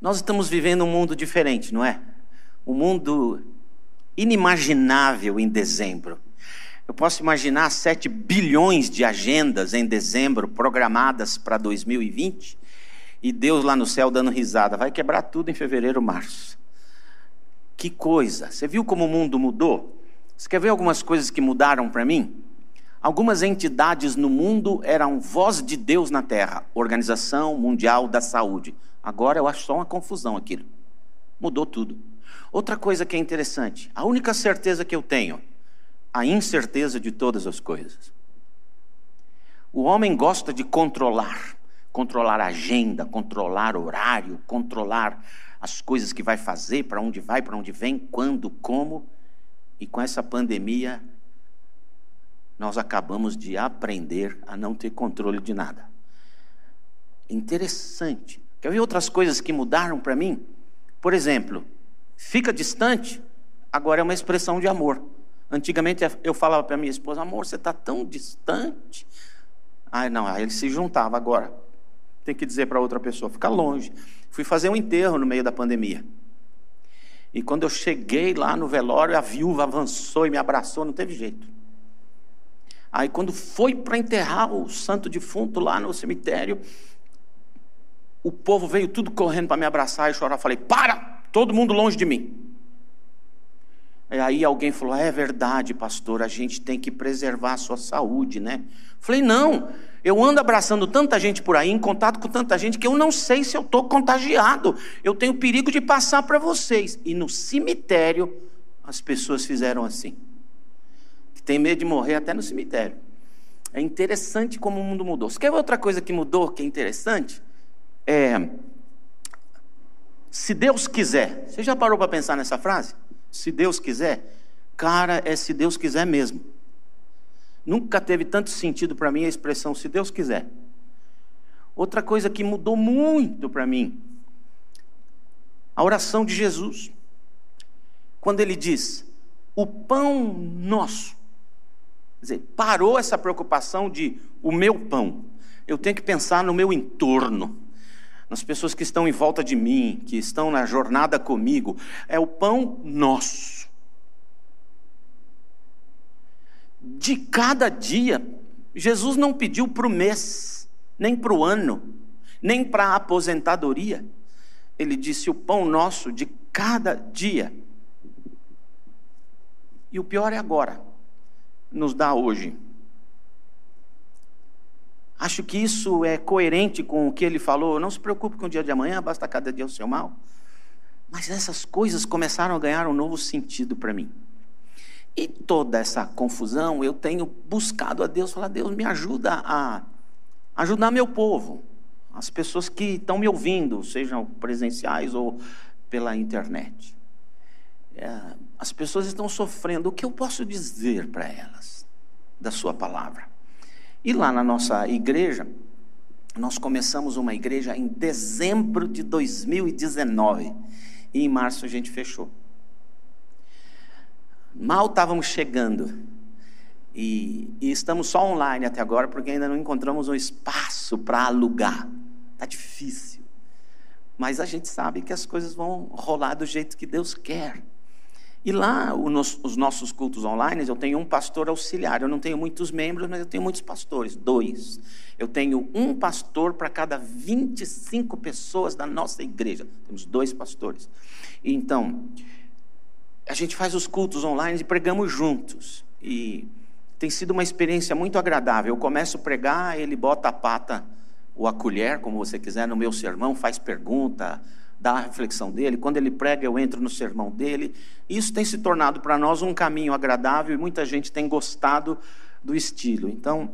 Nós estamos vivendo um mundo diferente, não é? Um mundo inimaginável em dezembro. Eu posso imaginar 7 bilhões de agendas em dezembro programadas para 2020 e Deus lá no céu dando risada. Vai quebrar tudo em fevereiro, março. Que coisa! Você viu como o mundo mudou? Você quer ver algumas coisas que mudaram para mim? Algumas entidades no mundo eram voz de Deus na terra, Organização Mundial da Saúde. Agora eu acho só uma confusão aquilo. Mudou tudo. Outra coisa que é interessante, a única certeza que eu tenho, a incerteza de todas as coisas. O homem gosta de controlar, controlar a agenda, controlar horário, controlar as coisas que vai fazer, para onde vai, para onde vem, quando, como. E com essa pandemia, nós acabamos de aprender a não ter controle de nada. Interessante. Quer ver outras coisas que mudaram para mim? Por exemplo, fica distante, agora é uma expressão de amor. Antigamente eu falava para minha esposa, amor, você está tão distante. Ai, não, aí ele se juntava agora. Tem que dizer para outra pessoa, fica longe. Fui fazer um enterro no meio da pandemia. E quando eu cheguei lá no velório, a viúva avançou e me abraçou, não teve jeito. Aí, quando foi para enterrar o santo defunto lá no cemitério, o povo veio tudo correndo para me abraçar e chorar. Falei: Para! Todo mundo longe de mim. E aí alguém falou: É verdade, pastor, a gente tem que preservar a sua saúde, né? Falei: Não, eu ando abraçando tanta gente por aí, em contato com tanta gente, que eu não sei se eu estou contagiado. Eu tenho perigo de passar para vocês. E no cemitério, as pessoas fizeram assim tem medo de morrer até no cemitério. É interessante como o mundo mudou. Você quer ver outra coisa que mudou, que é interessante? É, se Deus quiser, você já parou para pensar nessa frase? Se Deus quiser, cara, é se Deus quiser mesmo. Nunca teve tanto sentido para mim a expressão se Deus quiser. Outra coisa que mudou muito para mim, a oração de Jesus. Quando ele diz: O pão nosso Quer dizer, parou essa preocupação de o meu pão. Eu tenho que pensar no meu entorno, nas pessoas que estão em volta de mim, que estão na jornada comigo. É o pão nosso. De cada dia, Jesus não pediu para o mês, nem para o ano, nem para a aposentadoria. Ele disse: o pão nosso de cada dia. E o pior é agora nos dá hoje. Acho que isso é coerente com o que ele falou. Não se preocupe com o dia de amanhã, basta cada dia o seu mal. Mas essas coisas começaram a ganhar um novo sentido para mim. E toda essa confusão, eu tenho buscado a Deus, falar: Deus, me ajuda a ajudar meu povo, as pessoas que estão me ouvindo, sejam presenciais ou pela internet. É, as pessoas estão sofrendo, o que eu posso dizer para elas da Sua palavra? E lá na nossa igreja, nós começamos uma igreja em dezembro de 2019 e em março a gente fechou. Mal estávamos chegando e, e estamos só online até agora porque ainda não encontramos um espaço para alugar. Está difícil. Mas a gente sabe que as coisas vão rolar do jeito que Deus quer. E lá, os nossos cultos online, eu tenho um pastor auxiliar. Eu não tenho muitos membros, mas eu tenho muitos pastores, dois. Eu tenho um pastor para cada 25 pessoas da nossa igreja. Temos dois pastores. Então, a gente faz os cultos online e pregamos juntos. E tem sido uma experiência muito agradável. Eu começo a pregar, ele bota a pata ou a colher, como você quiser, no meu sermão, faz pergunta, da reflexão dele, quando ele prega, eu entro no sermão dele. Isso tem se tornado para nós um caminho agradável e muita gente tem gostado do estilo. Então,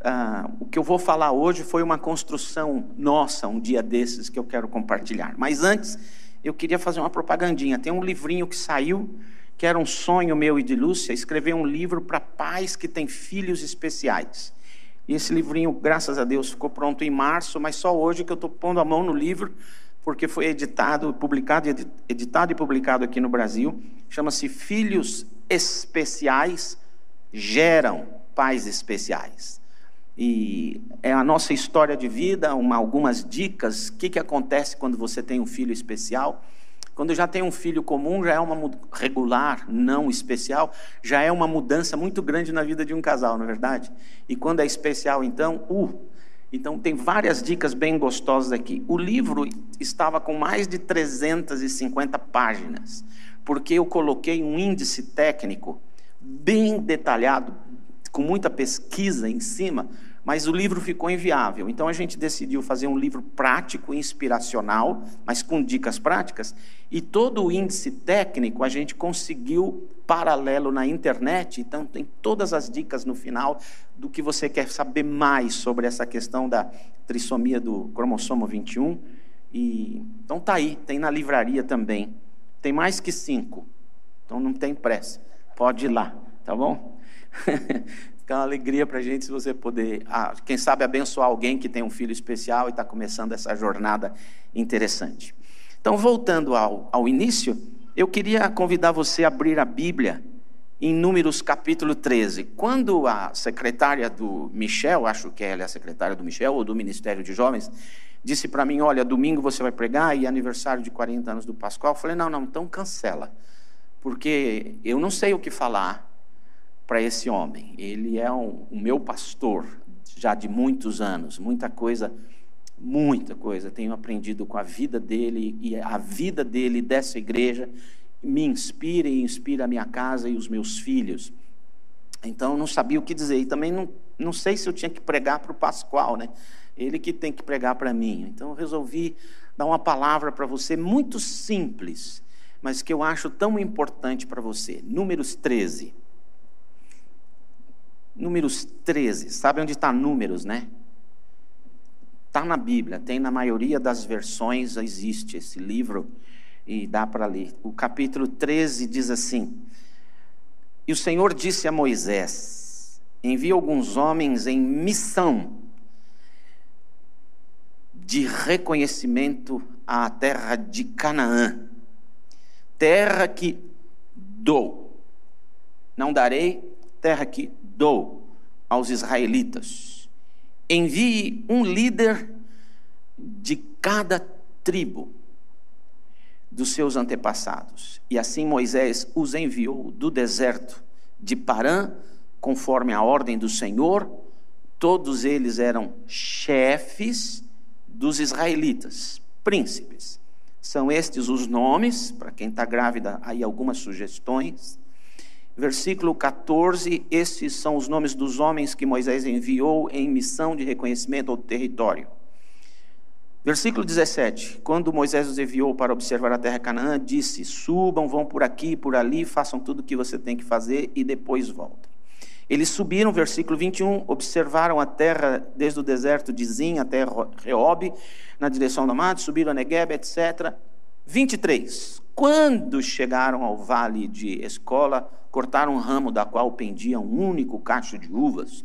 ah, o que eu vou falar hoje foi uma construção nossa, um dia desses, que eu quero compartilhar. Mas antes, eu queria fazer uma propagandinha. Tem um livrinho que saiu, que era um sonho meu e de Lúcia, escrever um livro para pais que têm filhos especiais. E esse livrinho, graças a Deus, ficou pronto em março, mas só hoje que eu estou pondo a mão no livro porque foi editado, publicado, editado e publicado aqui no Brasil. Chama-se Filhos Especiais Geram Pais Especiais. E é a nossa história de vida, uma, algumas dicas, o que, que acontece quando você tem um filho especial. Quando já tem um filho comum, já é uma regular, não especial, já é uma mudança muito grande na vida de um casal, não é verdade? E quando é especial, então, uh, então tem várias dicas bem gostosas aqui. O livro estava com mais de 350 páginas, porque eu coloquei um índice técnico bem detalhado, com muita pesquisa em cima, mas o livro ficou inviável. Então a gente decidiu fazer um livro prático, inspiracional, mas com dicas práticas, e todo o índice técnico a gente conseguiu paralelo na internet, então tem todas as dicas no final do que você quer saber mais sobre essa questão da trissomia do cromossomo 21. E então tá aí, tem na livraria também. Tem mais que cinco. Então não tem pressa. Pode ir lá, tá bom? Fica uma alegria para a gente se você poder, ah, quem sabe, abençoar alguém que tem um filho especial e está começando essa jornada interessante. Então, voltando ao, ao início, eu queria convidar você a abrir a Bíblia em Números capítulo 13. Quando a secretária do Michel, acho que ela é a secretária do Michel ou do Ministério de Jovens, disse para mim: Olha, domingo você vai pregar e é aniversário de 40 anos do Pascoal. Eu falei: Não, não, então cancela, porque eu não sei o que falar para esse homem. Ele é um, o meu pastor já de muitos anos, muita coisa, muita coisa. Tenho aprendido com a vida dele e a vida dele dessa igreja me inspira e inspira a minha casa e os meus filhos. Então não sabia o que dizer e também não, não sei se eu tinha que pregar para o Pascoal, né? Ele que tem que pregar para mim. Então eu resolvi dar uma palavra para você muito simples, mas que eu acho tão importante para você. Números 13. Números 13, sabe onde está números, né? Está na Bíblia, tem na maioria das versões, existe esse livro e dá para ler. O capítulo 13 diz assim: E o Senhor disse a Moisés: Envia alguns homens em missão de reconhecimento à terra de Canaã, terra que dou. Não darei terra que dou aos israelitas: envie um líder de cada tribo dos seus antepassados. E assim Moisés os enviou do deserto de Parã, conforme a ordem do Senhor. Todos eles eram chefes dos israelitas, príncipes. São estes os nomes, para quem está grávida, aí algumas sugestões versículo 14, esses são os nomes dos homens que Moisés enviou em missão de reconhecimento ao território. Versículo 17: Quando Moisés os enviou para observar a terra Canaã, disse: Subam, vão por aqui, por ali, façam tudo o que você tem que fazer e depois voltem. Eles subiram, versículo 21, observaram a terra desde o deserto de Zin até Reob, na direção do mar, subiram a Negueb, etc. 23. Quando chegaram ao vale de Escola, cortaram um ramo da qual pendia um único cacho de uvas.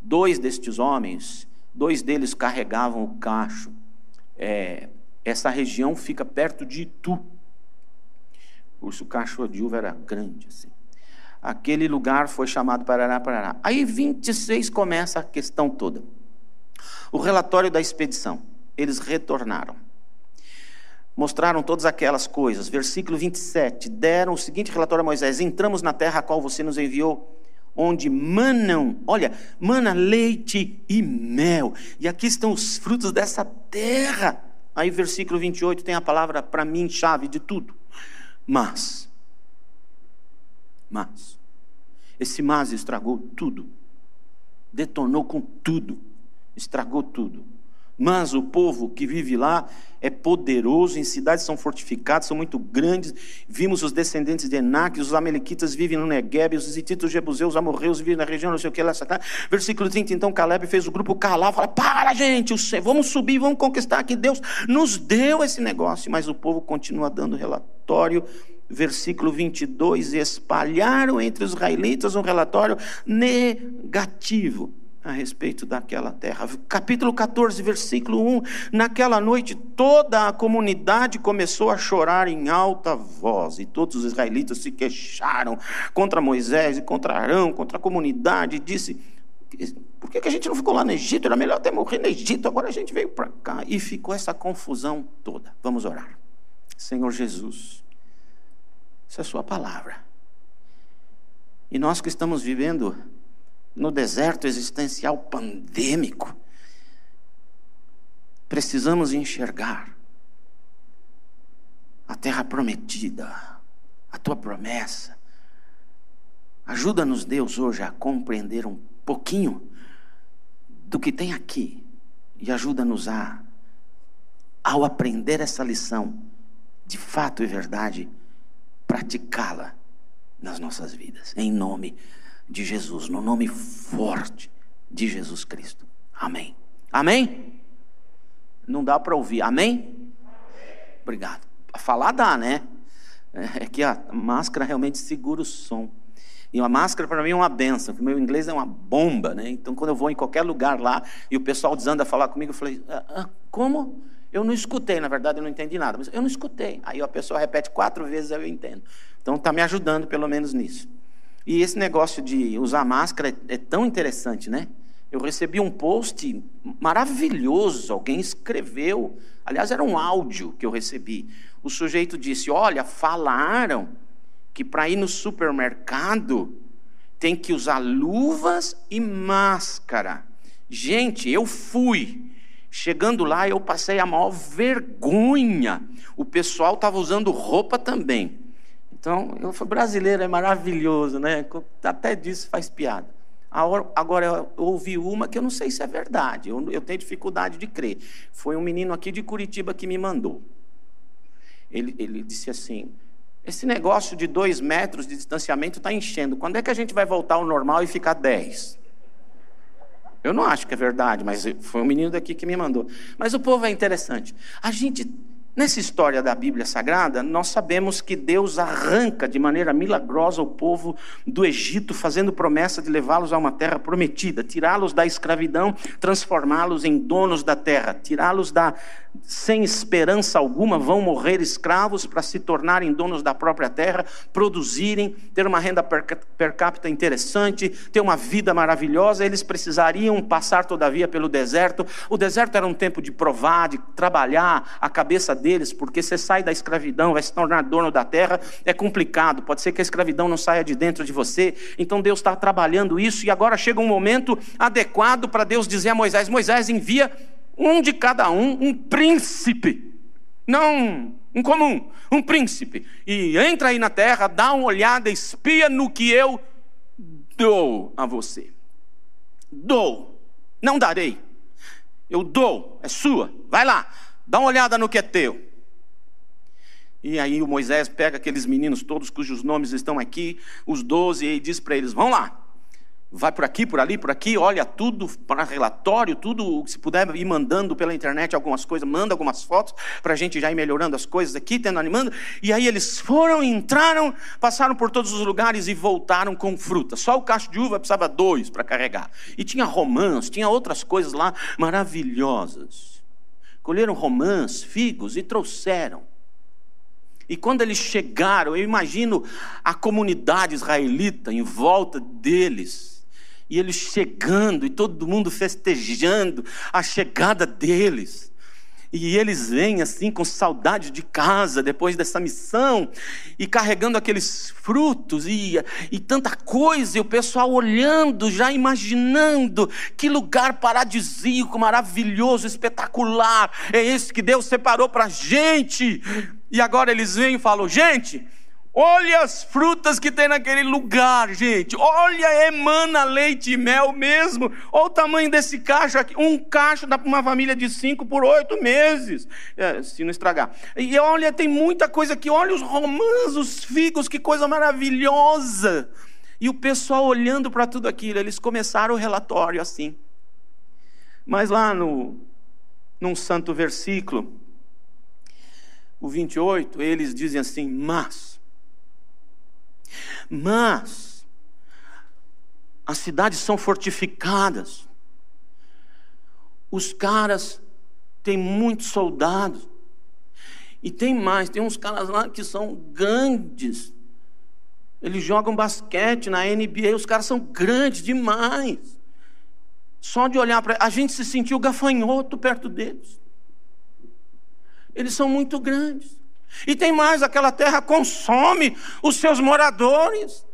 Dois destes homens, dois deles carregavam o cacho. É, essa região fica perto de Itu. O cacho de uva era grande assim. Aquele lugar foi chamado Parará, Parará. Aí 26 começa a questão toda. O relatório da expedição. Eles retornaram mostraram todas aquelas coisas. Versículo 27, deram o seguinte relatório a Moisés: Entramos na terra a qual você nos enviou, onde manam, olha, mana leite e mel. E aqui estão os frutos dessa terra. Aí, versículo 28 tem a palavra para mim, chave de tudo. Mas, mas, esse mas estragou tudo, detonou com tudo, estragou tudo. Mas o povo que vive lá é poderoso, em cidades são fortificadas, são muito grandes. Vimos os descendentes de Enac, os amalequitas vivem no Negueb, os hititos, os jebuseus, os amorreus vivem na região, não sei o que lá, tá. Versículo 30, então Caleb fez o grupo calar, fala, para gente, vamos subir, vamos conquistar, que Deus nos deu esse negócio. Mas o povo continua dando relatório versículo 22, espalharam entre os israelitas um relatório negativo a respeito daquela terra. Capítulo 14, versículo 1. Naquela noite, toda a comunidade começou a chorar em alta voz, e todos os israelitas se queixaram contra Moisés e contra Arão, contra a comunidade, e disse: Por que, a gente não ficou lá no Egito? Era melhor até morrer no Egito, agora a gente veio para cá. E ficou essa confusão toda. Vamos orar. Senhor Jesus, essa é a Sua palavra. E nós que estamos vivendo no deserto existencial pandêmico, precisamos enxergar a terra prometida, a tua promessa. Ajuda-nos, Deus, hoje a compreender um pouquinho do que tem aqui e ajuda-nos a, ao aprender essa lição, de fato e verdade, praticá-la nas nossas vidas, em nome de Jesus, no nome forte de Jesus Cristo. Amém. Amém? Não dá para ouvir. Amém? Obrigado. Falar dá, né? É que a máscara realmente segura o som. E uma máscara para mim é uma benção, porque meu inglês é uma bomba, né? Então quando eu vou em qualquer lugar lá e o pessoal desanda a falar comigo, eu falei, ah, ah, como? Eu não escutei, na verdade eu não entendi nada, mas eu não escutei. Aí a pessoa repete quatro vezes, eu entendo. Então está me ajudando pelo menos nisso. E esse negócio de usar máscara é, é tão interessante, né? Eu recebi um post maravilhoso, alguém escreveu, aliás, era um áudio que eu recebi. O sujeito disse: Olha, falaram que para ir no supermercado tem que usar luvas e máscara. Gente, eu fui. Chegando lá, eu passei a maior vergonha. O pessoal estava usando roupa também. Então, eu fui brasileiro, é maravilhoso, né? Até disso faz piada. Agora, eu ouvi uma que eu não sei se é verdade, eu, eu tenho dificuldade de crer. Foi um menino aqui de Curitiba que me mandou. Ele, ele disse assim: esse negócio de dois metros de distanciamento está enchendo. Quando é que a gente vai voltar ao normal e ficar dez? Eu não acho que é verdade, mas foi um menino daqui que me mandou. Mas o povo é interessante. A gente Nessa história da Bíblia Sagrada, nós sabemos que Deus arranca de maneira milagrosa o povo do Egito, fazendo promessa de levá-los a uma terra prometida, tirá-los da escravidão, transformá-los em donos da terra, tirá-los da sem esperança alguma, vão morrer escravos para se tornarem donos da própria terra, produzirem, ter uma renda per, capita interessante, ter uma vida maravilhosa. Eles precisariam passar, todavia, pelo deserto. O deserto era um tempo de provar, de trabalhar a cabeça deles, porque você sai da escravidão, vai se tornar dono da terra, é complicado. Pode ser que a escravidão não saia de dentro de você. Então Deus está trabalhando isso, e agora chega um momento adequado para Deus dizer a Moisés: Moisés, envia um de cada um, um príncipe. Não um comum, um príncipe. E entra aí na terra, dá uma olhada, espia no que eu dou a você. Dou, não darei. Eu dou, é sua. Vai lá, Dá uma olhada no que é teu. E aí o Moisés pega aqueles meninos todos cujos nomes estão aqui, os doze, e diz para eles: vão lá, vai por aqui, por ali, por aqui, olha tudo para relatório, tudo, se puder ir mandando pela internet algumas coisas, manda algumas fotos para a gente já ir melhorando as coisas aqui, tendo animando. E aí eles foram, entraram, passaram por todos os lugares e voltaram com fruta. Só o cacho de uva precisava dois para carregar. E tinha romãs, tinha outras coisas lá maravilhosas colheram romãs, figos e trouxeram. E quando eles chegaram, eu imagino a comunidade israelita em volta deles, e eles chegando, e todo mundo festejando a chegada deles. E eles vêm assim com saudade de casa depois dessa missão e carregando aqueles frutos e, e tanta coisa, e o pessoal olhando, já imaginando que lugar paradisíaco, maravilhoso, espetacular é esse que Deus separou para gente. E agora eles vêm e falam: gente, Olha as frutas que tem naquele lugar, gente. Olha, emana leite e mel mesmo. Olha o tamanho desse cacho aqui. Um cacho dá para uma família de cinco por oito meses, é, se não estragar. E olha, tem muita coisa aqui. Olha os romãs, os figos, que coisa maravilhosa. E o pessoal olhando para tudo aquilo, eles começaram o relatório assim. Mas lá no, num santo versículo, o 28, eles dizem assim: Mas mas as cidades são fortificadas. Os caras têm muitos soldados. E tem mais, tem uns caras lá que são grandes. Eles jogam basquete na NBA, os caras são grandes demais. Só de olhar para a gente se sentiu gafanhoto perto deles. Eles são muito grandes. E tem mais, aquela terra consome os seus moradores.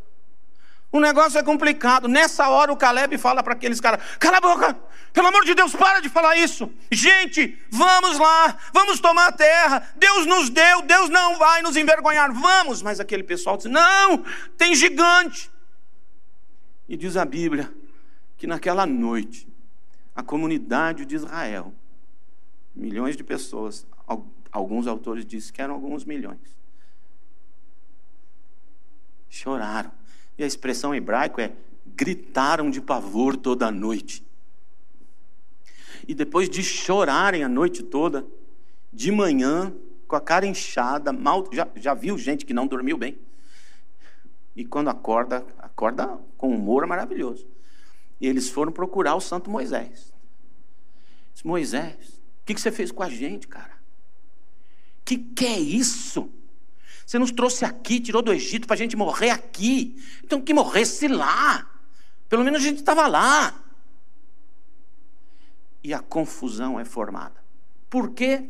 O negócio é complicado. Nessa hora o Caleb fala para aqueles caras: cala a boca, pelo amor de Deus, para de falar isso. Gente, vamos lá, vamos tomar a terra. Deus nos deu, Deus não vai nos envergonhar. Vamos. Mas aquele pessoal diz: não, tem gigante. E diz a Bíblia que naquela noite, a comunidade de Israel, milhões de pessoas, alguns autores dizem que eram alguns milhões, choraram e a expressão hebraica é gritaram de pavor toda a noite. E depois de chorarem a noite toda, de manhã, com a cara inchada, mal, já, já viu gente que não dormiu bem. E quando acorda, acorda com humor maravilhoso. E eles foram procurar o santo Moisés. Disse, Moisés, o que, que você fez com a gente, cara? Que que é isso? Você nos trouxe aqui, tirou do Egito para a gente morrer aqui. Então que morresse lá. Pelo menos a gente estava lá. E a confusão é formada. Por quê?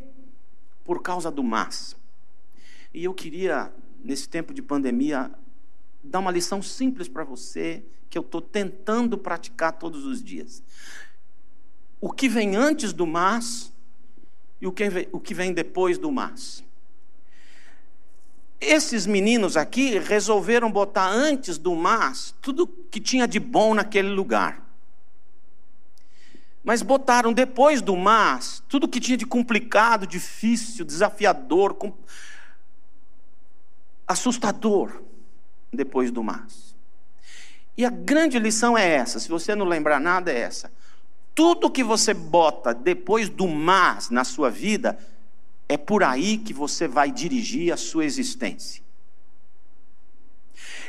Por causa do mas. E eu queria, nesse tempo de pandemia, dar uma lição simples para você, que eu estou tentando praticar todos os dias. O que vem antes do mas e o que vem, o que vem depois do mas. Esses meninos aqui resolveram botar antes do mas tudo que tinha de bom naquele lugar. Mas botaram depois do mas tudo que tinha de complicado, difícil, desafiador, assustador depois do mas. E a grande lição é essa, se você não lembrar nada, é essa. Tudo que você bota depois do mas na sua vida é por aí que você vai dirigir a sua existência.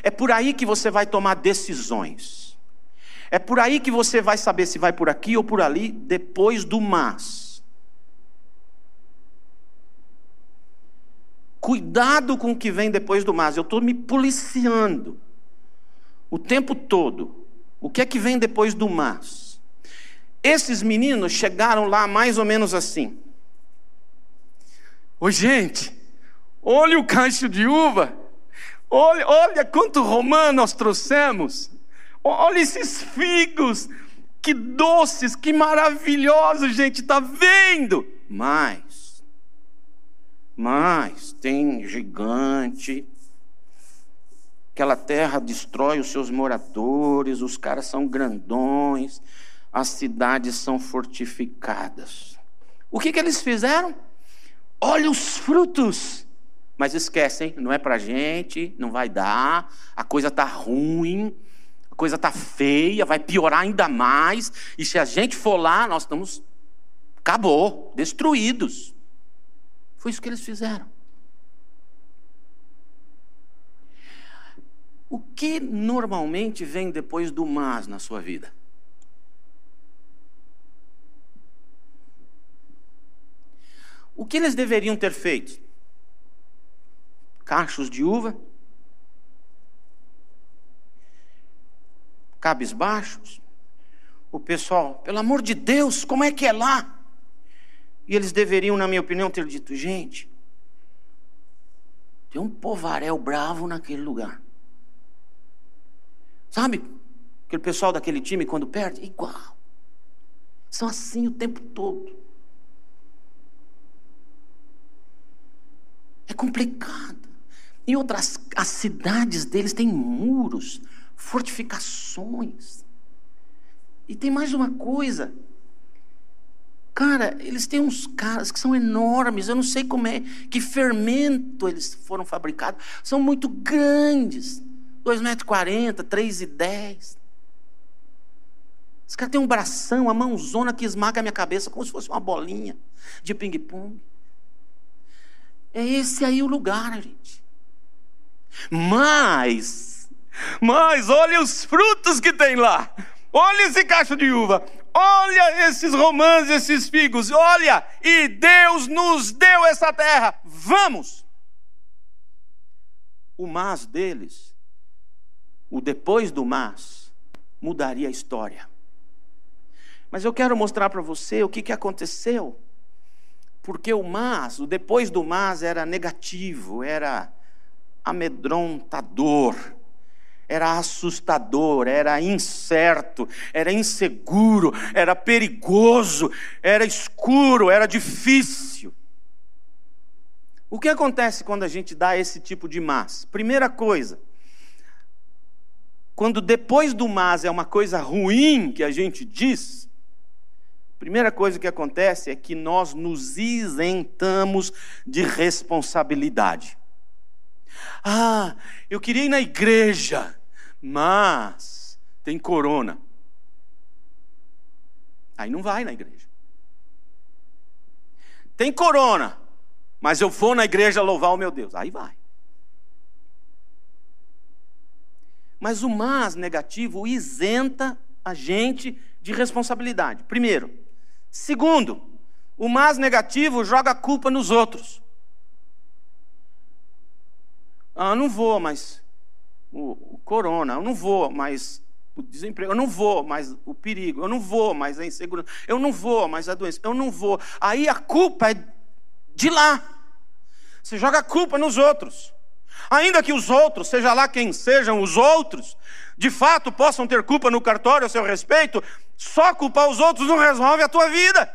É por aí que você vai tomar decisões. É por aí que você vai saber se vai por aqui ou por ali depois do mas. Cuidado com o que vem depois do mas. Eu estou me policiando o tempo todo. O que é que vem depois do mas? Esses meninos chegaram lá mais ou menos assim. Ô gente, olha o cacho de uva. Olha, olha quanto romã nós trouxemos. Olha esses figos. Que doces, que maravilhosos, gente. Está vendo? Mas, mas tem gigante. Aquela terra destrói os seus moradores, os caras são grandões, as cidades são fortificadas. O que, que eles fizeram? olha os frutos. Mas esquecem, não é para gente, não vai dar, a coisa está ruim, a coisa está feia, vai piorar ainda mais. E se a gente for lá, nós estamos, acabou, destruídos. Foi isso que eles fizeram. O que normalmente vem depois do mas na sua vida? O que eles deveriam ter feito? Cachos de uva? Cabisbaixos? O pessoal, pelo amor de Deus, como é que é lá? E eles deveriam, na minha opinião, ter dito: gente, tem um povaréu bravo naquele lugar. Sabe? Aquele pessoal daquele time, quando perde, igual. São assim o tempo todo. É complicado. E outras, as cidades deles têm muros, fortificações. E tem mais uma coisa. Cara, eles têm uns caras que são enormes, eu não sei como é, que fermento eles foram fabricados. São muito grandes. 2,40 metros, 3,10. Esse cara tem um bração, uma mãozona que esmaga a minha cabeça como se fosse uma bolinha de ping-pong. É esse aí o lugar, gente. Mas, mas olha os frutos que tem lá. Olha esse cacho de uva. Olha esses romãs, esses figos. Olha, e Deus nos deu essa terra. Vamos. O mas deles, o depois do mas, mudaria a história. Mas eu quero mostrar para você o que, que aconteceu. Porque o mas, o depois do mas era negativo, era amedrontador, era assustador, era incerto, era inseguro, era perigoso, era escuro, era difícil. O que acontece quando a gente dá esse tipo de mas? Primeira coisa, quando depois do mas é uma coisa ruim que a gente diz, primeira coisa que acontece é que nós nos isentamos de responsabilidade. Ah, eu queria ir na igreja, mas tem corona. Aí não vai na igreja. Tem corona, mas eu vou na igreja louvar o meu Deus. Aí vai. Mas o mas negativo isenta a gente de responsabilidade. Primeiro. Segundo, o mas negativo joga a culpa nos outros. Ah, eu não vou, mas o, o corona, eu não vou, mas o desemprego, eu não vou, mas o perigo, eu não vou, mas a insegurança, eu não vou, mas a doença, eu não vou. Aí a culpa é de lá. Você joga a culpa nos outros. Ainda que os outros, seja lá quem sejam os outros, de fato possam ter culpa no cartório a seu respeito, só culpar os outros não resolve a tua vida.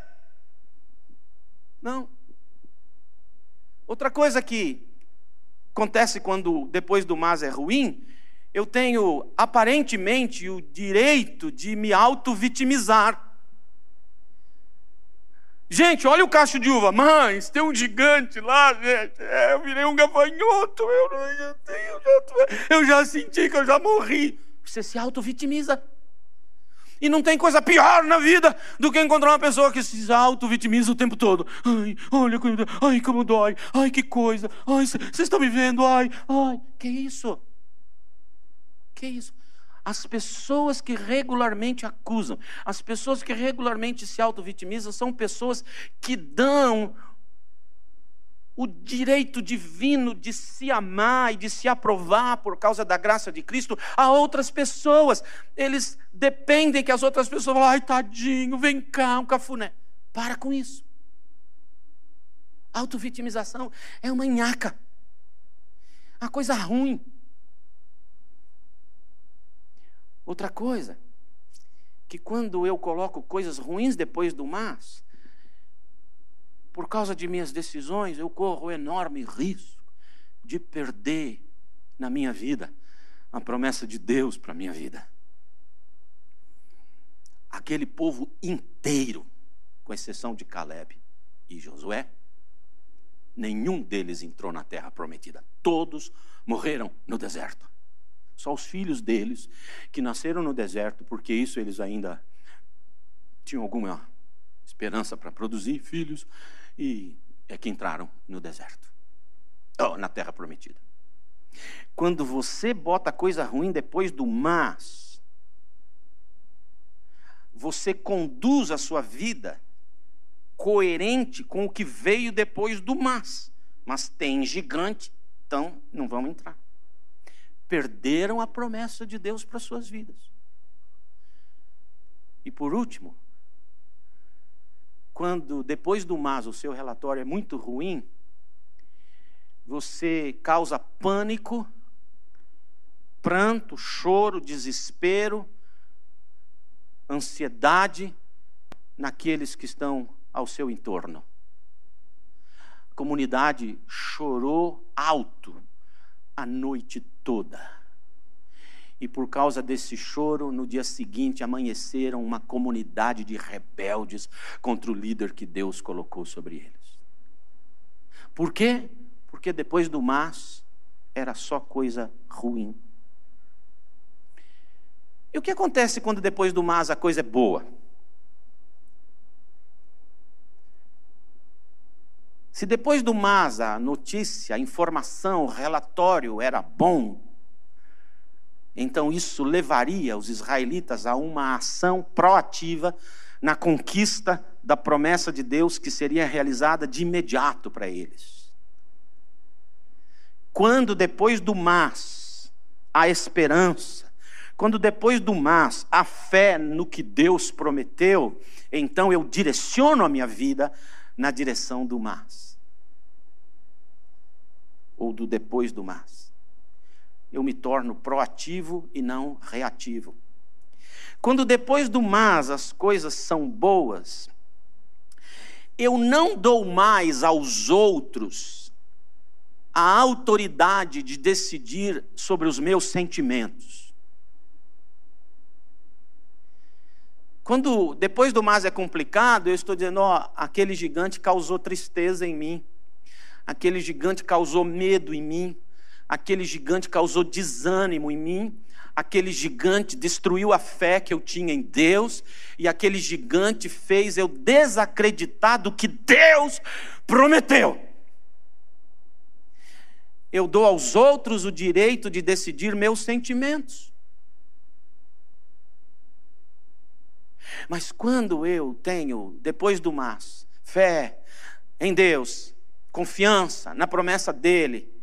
Não. Outra coisa que acontece quando depois do mas é ruim, eu tenho aparentemente o direito de me auto-vitimizar. Gente, olha o cacho de uva. Mães, tem um gigante lá, gente. É, eu virei um gafanhoto. Eu, eu, eu, eu já senti que eu já morri. Você se auto-vitimiza. E não tem coisa pior na vida do que encontrar uma pessoa que se auto-vitimiza o tempo todo. Ai, olha como, ai, como dói. Ai, que coisa. Ai, vocês estão me vendo. Ai, ai. Que isso? Que isso? As pessoas que regularmente acusam, as pessoas que regularmente se auto-vitimizam, são pessoas que dão o direito divino de se amar e de se aprovar por causa da graça de Cristo a outras pessoas. Eles dependem que as outras pessoas falem, ai tadinho, vem cá, um cafuné. Para com isso. Auto-vitimização é uma nhaca. Uma coisa ruim. Outra coisa, que quando eu coloco coisas ruins depois do mas, por causa de minhas decisões, eu corro enorme risco de perder na minha vida a promessa de Deus para a minha vida. Aquele povo inteiro, com exceção de Caleb e Josué, nenhum deles entrou na terra prometida. Todos morreram no deserto. Só os filhos deles que nasceram no deserto, porque isso eles ainda tinham alguma esperança para produzir filhos, e é que entraram no deserto, oh, na terra prometida. Quando você bota coisa ruim depois do mas, você conduz a sua vida coerente com o que veio depois do mas. Mas tem gigante, então não vamos entrar perderam a promessa de Deus para suas vidas. E por último, quando depois do mas o seu relatório é muito ruim, você causa pânico, pranto, choro, desespero, ansiedade naqueles que estão ao seu entorno. A comunidade chorou alto a noite toda. E por causa desse choro, no dia seguinte amanheceram uma comunidade de rebeldes contra o líder que Deus colocou sobre eles. Por quê? Porque depois do mas era só coisa ruim. E o que acontece quando depois do mas a coisa é boa? Se depois do mas a notícia, a informação, o relatório era bom, então isso levaria os israelitas a uma ação proativa na conquista da promessa de Deus que seria realizada de imediato para eles. Quando depois do mas a esperança, Quando depois do mas, a fé no que Deus prometeu, então eu direciono a minha vida na direção do mas. Ou do depois do mas. Eu me torno proativo e não reativo. Quando depois do mas as coisas são boas, eu não dou mais aos outros a autoridade de decidir sobre os meus sentimentos. Quando depois do mas é complicado, eu estou dizendo, ó, aquele gigante causou tristeza em mim. Aquele gigante causou medo em mim. Aquele gigante causou desânimo em mim aquele gigante destruiu a fé que eu tinha em Deus, e aquele gigante fez eu desacreditar do que Deus prometeu. Eu dou aos outros o direito de decidir meus sentimentos. Mas quando eu tenho, depois do mas, fé em Deus, confiança na promessa dEle,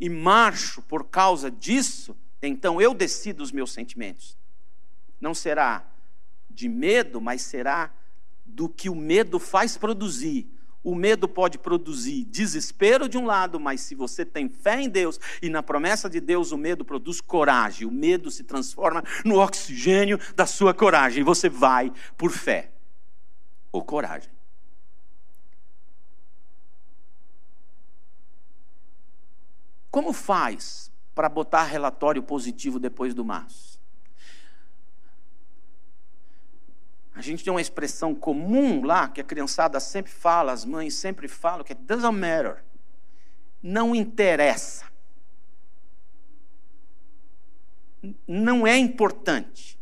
e marcho por causa disso, então eu decido os meus sentimentos. Não será de medo, mas será do que o medo faz produzir. O medo pode produzir desespero de um lado, mas se você tem fé em Deus e na promessa de Deus, o medo produz coragem. O medo se transforma no oxigênio da sua coragem. Você vai por fé ou coragem. Como faz para botar relatório positivo depois do março. A gente tem uma expressão comum lá que a criançada sempre fala, as mães sempre falam, que é doesn't matter. Não interessa. Não é importante.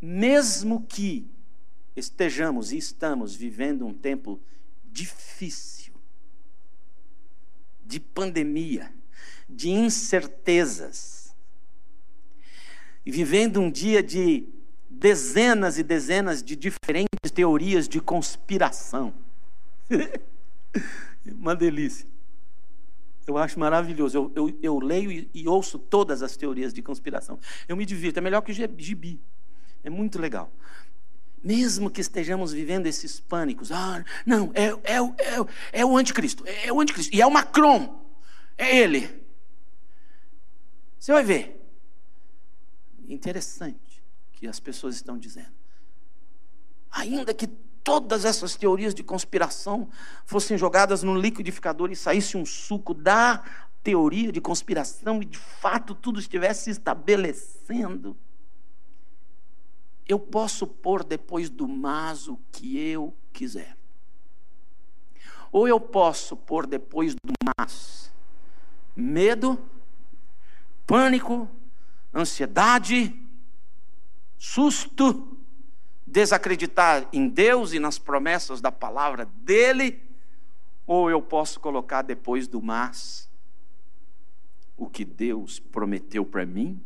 Mesmo que estejamos e estamos vivendo um tempo difícil, de pandemia, de incertezas, e vivendo um dia de dezenas e dezenas de diferentes teorias de conspiração. Uma delícia. Eu acho maravilhoso. Eu, eu, eu leio e, e, ouço todas as teorias de conspiração. Eu me divirto. É melhor que gibi. É muito legal. Mesmo que estejamos vivendo esses pânicos, ah, não, é, é, é, é o anticristo, é, é o anticristo, e é o Macron, é ele. Você vai ver. Interessante que as pessoas estão dizendo. Ainda que todas essas teorias de conspiração fossem jogadas no liquidificador e saísse um suco da teoria de conspiração e de fato tudo estivesse se estabelecendo, eu posso pôr depois do mas o que eu quiser. Ou eu posso pôr depois do mas medo, pânico, ansiedade, susto, desacreditar em Deus e nas promessas da palavra dele, ou eu posso colocar depois do mas o que Deus prometeu para mim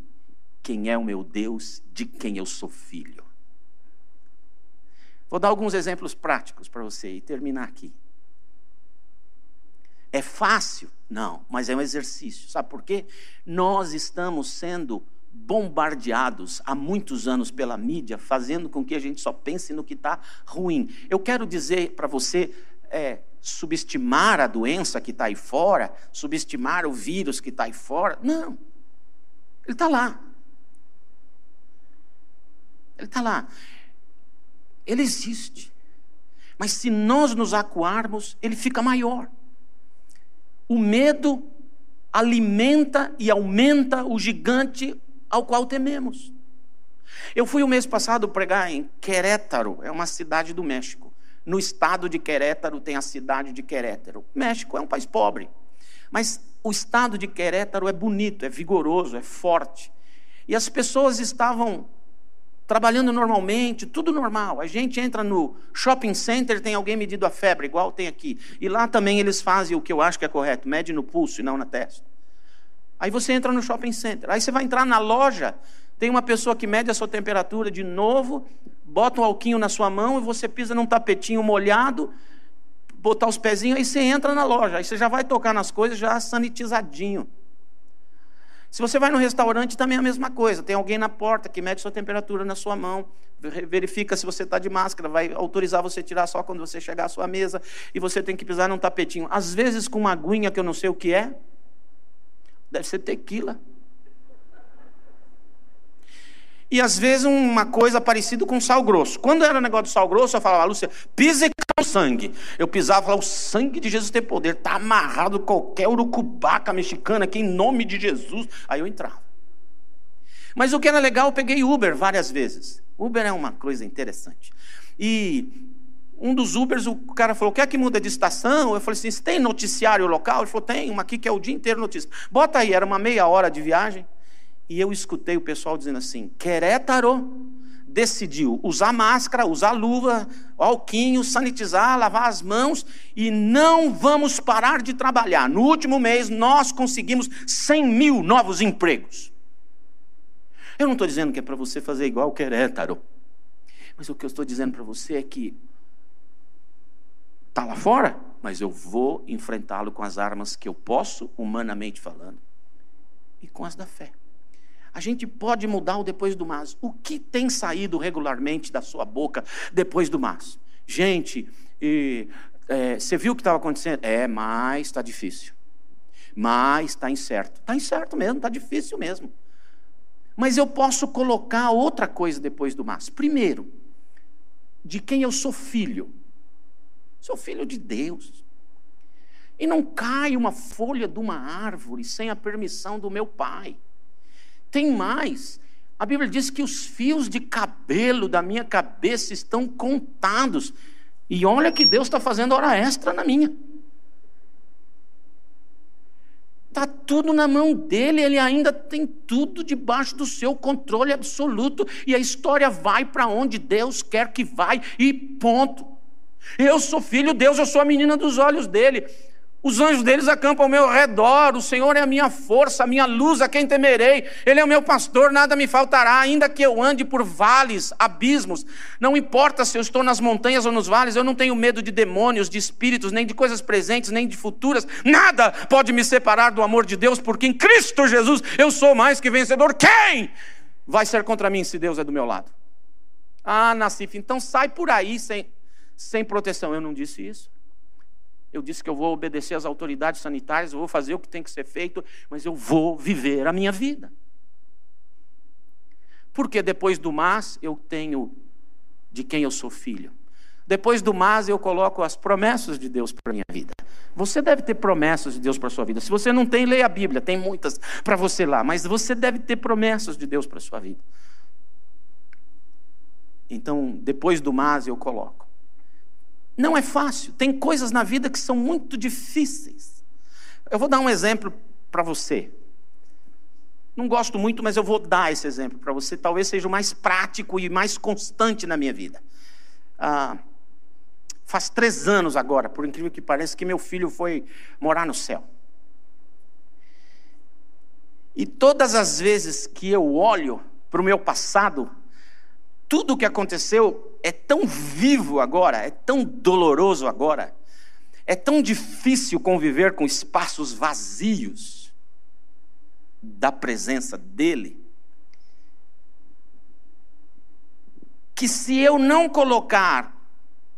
quem é o meu Deus, de quem eu sou filho. Vou dar alguns exemplos práticos para você e terminar aqui. É fácil? Não, mas é um exercício. Sabe por quê? Nós estamos sendo bombardeados há muitos anos pela mídia, fazendo com que a gente só pense no que está ruim. Eu quero dizer para você, é, subestimar a doença que está aí fora, subestimar o vírus que está aí fora. Não, ele está lá. Ele está lá. Ele existe. Mas se nós nos acuarmos, ele fica maior. O medo alimenta e aumenta o gigante ao qual tememos. Eu fui o mês passado pregar em Querétaro, é uma cidade do México. No estado de Querétaro tem a cidade de Querétaro. México é um país pobre, mas o estado de Querétaro é bonito, é vigoroso, é forte. E as pessoas estavam trabalhando normalmente, tudo normal. A gente entra no shopping center, tem alguém medindo a febre, igual tem aqui. E lá também eles fazem o que eu acho que é correto, mede no pulso e não na testa. Aí você entra no shopping center. Aí você vai entrar na loja, tem uma pessoa que mede a sua temperatura de novo, bota um alquinho na sua mão e você pisa num tapetinho molhado, botar os pezinhos, aí você entra na loja. Aí você já vai tocar nas coisas já sanitizadinho. Se você vai no restaurante, também é a mesma coisa. Tem alguém na porta que mede sua temperatura na sua mão, verifica se você está de máscara, vai autorizar você tirar só quando você chegar à sua mesa, e você tem que pisar num tapetinho. Às vezes com uma aguinha que eu não sei o que é, deve ser tequila. E às vezes uma coisa parecida com sal grosso. Quando era negócio de sal grosso, eu falava, Lúcia, pise sangue. Eu pisava falava, o sangue de Jesus tem poder, está amarrado qualquer urucubaca mexicana aqui em nome de Jesus. Aí eu entrava. Mas o que era legal, eu peguei Uber várias vezes. Uber é uma coisa interessante. E um dos Ubers, o cara falou: quer que muda de estação? Eu falei assim: você tem noticiário local? Ele falou: tem, uma aqui que é o dia inteiro notícia. Bota aí, era uma meia hora de viagem. E eu escutei o pessoal dizendo assim: Querétaro decidiu usar máscara, usar luva, alquinho, sanitizar, lavar as mãos e não vamos parar de trabalhar. No último mês, nós conseguimos 100 mil novos empregos. Eu não estou dizendo que é para você fazer igual o Querétaro, mas o que eu estou dizendo para você é que está lá fora, mas eu vou enfrentá-lo com as armas que eu posso, humanamente falando, e com as da fé. A gente pode mudar o depois do mas. O que tem saído regularmente da sua boca depois do mas? Gente, e, é, você viu o que estava acontecendo? É, mas está difícil. Mas está incerto. Está incerto mesmo, está difícil mesmo. Mas eu posso colocar outra coisa depois do mas. Primeiro, de quem eu sou filho. Sou filho de Deus. E não cai uma folha de uma árvore sem a permissão do meu pai. Tem mais. A Bíblia diz que os fios de cabelo da minha cabeça estão contados. E olha que Deus está fazendo hora extra na minha. Está tudo na mão dele, ele ainda tem tudo debaixo do seu controle absoluto. E a história vai para onde Deus quer que vai, e ponto. Eu sou filho de Deus, eu sou a menina dos olhos dele. Os anjos deles acampam ao meu redor, o Senhor é a minha força, a minha luz, a quem temerei. Ele é o meu pastor, nada me faltará, ainda que eu ande por vales, abismos. Não importa se eu estou nas montanhas ou nos vales, eu não tenho medo de demônios, de espíritos, nem de coisas presentes, nem de futuras. Nada pode me separar do amor de Deus, porque em Cristo Jesus eu sou mais que vencedor. Quem vai ser contra mim se Deus é do meu lado? Ah, Nassif, então sai por aí sem, sem proteção. Eu não disse isso. Eu disse que eu vou obedecer às autoridades sanitárias, eu vou fazer o que tem que ser feito, mas eu vou viver a minha vida. Porque depois do mas eu tenho de quem eu sou filho. Depois do mas eu coloco as promessas de Deus para minha vida. Você deve ter promessas de Deus para a sua vida. Se você não tem, leia a Bíblia, tem muitas para você lá, mas você deve ter promessas de Deus para a sua vida. Então, depois do mas eu coloco não é fácil. Tem coisas na vida que são muito difíceis. Eu vou dar um exemplo para você. Não gosto muito, mas eu vou dar esse exemplo para você. Talvez seja o mais prático e mais constante na minha vida. Ah, faz três anos agora, por incrível que pareça, que meu filho foi morar no céu. E todas as vezes que eu olho para o meu passado, tudo o que aconteceu é tão vivo agora, é tão doloroso agora, é tão difícil conviver com espaços vazios da presença dEle, que se eu não colocar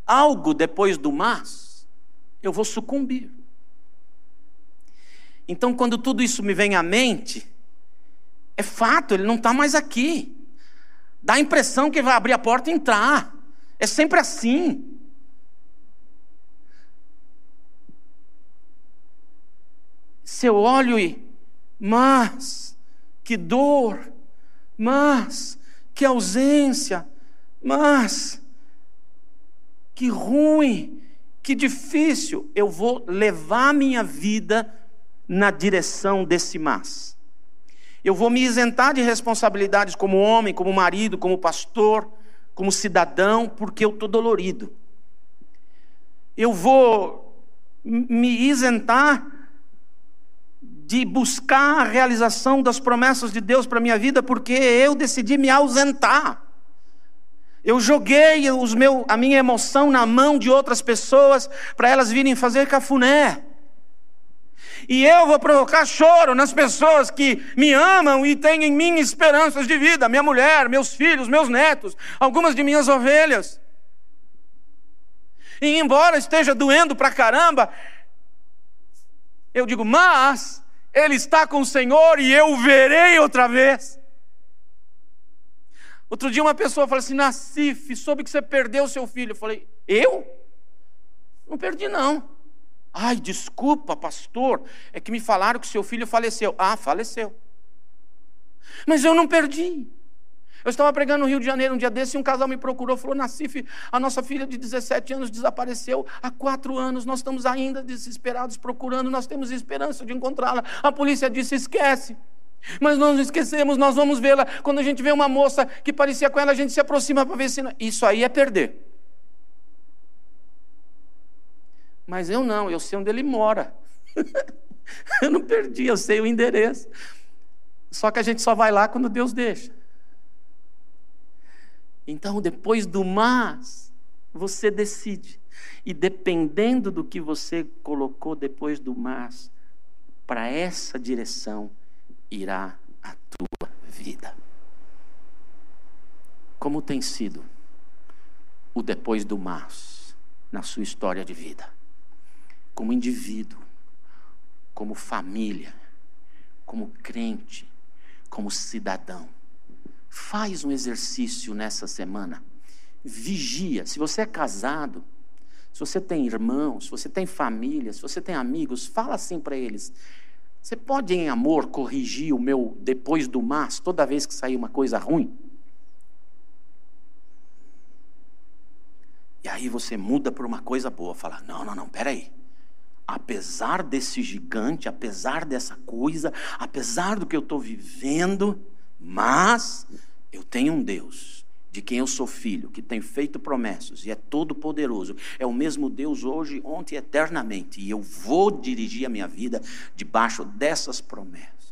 algo depois do mas, eu vou sucumbir. Então, quando tudo isso me vem à mente, é fato, ele não está mais aqui. Dá a impressão que vai abrir a porta e entrar. É sempre assim. Se eu olho e, mas, que dor, mas, que ausência, mas, que ruim, que difícil, eu vou levar minha vida na direção desse mas. Eu vou me isentar de responsabilidades como homem, como marido, como pastor, como cidadão, porque eu estou dolorido. Eu vou me isentar de buscar a realização das promessas de Deus para minha vida, porque eu decidi me ausentar. Eu joguei os meu, a minha emoção na mão de outras pessoas para elas virem fazer cafuné. E eu vou provocar choro nas pessoas que me amam e têm em mim esperanças de vida: minha mulher, meus filhos, meus netos, algumas de minhas ovelhas. E embora esteja doendo pra caramba, eu digo, mas ele está com o Senhor e eu o verei outra vez. Outro dia uma pessoa falou assim: Nassif, soube que você perdeu seu filho. Eu falei: Eu? Não perdi, não. Ai, desculpa, pastor, é que me falaram que seu filho faleceu. Ah, faleceu. Mas eu não perdi. Eu estava pregando no Rio de Janeiro um dia desse e um casal me procurou, falou: Nassif, a nossa filha de 17 anos desapareceu há quatro anos, nós estamos ainda desesperados procurando, nós temos esperança de encontrá-la. A polícia disse: esquece. Mas nós não esquecemos, nós vamos vê-la. Quando a gente vê uma moça que parecia com ela, a gente se aproxima para ver se. Isso aí é perder. Mas eu não, eu sei onde ele mora. eu não perdi, eu sei o endereço. Só que a gente só vai lá quando Deus deixa. Então, depois do mas, você decide. E dependendo do que você colocou depois do mas, para essa direção irá a tua vida. Como tem sido o depois do mas na sua história de vida? Como indivíduo, como família, como crente, como cidadão Faz um exercício nessa semana. Vigia. Se você é casado, se você tem irmãos, se você tem família, se você tem amigos, fala assim para eles. Você pode, em amor, corrigir o meu depois do mas toda vez que sair uma coisa ruim? E aí você muda para uma coisa boa, fala: não, não, não, peraí. Apesar desse gigante, apesar dessa coisa, apesar do que eu estou vivendo, mas eu tenho um Deus de quem eu sou filho, que tem feito promessas e é todo poderoso. É o mesmo Deus hoje, ontem e eternamente. E eu vou dirigir a minha vida debaixo dessas promessas.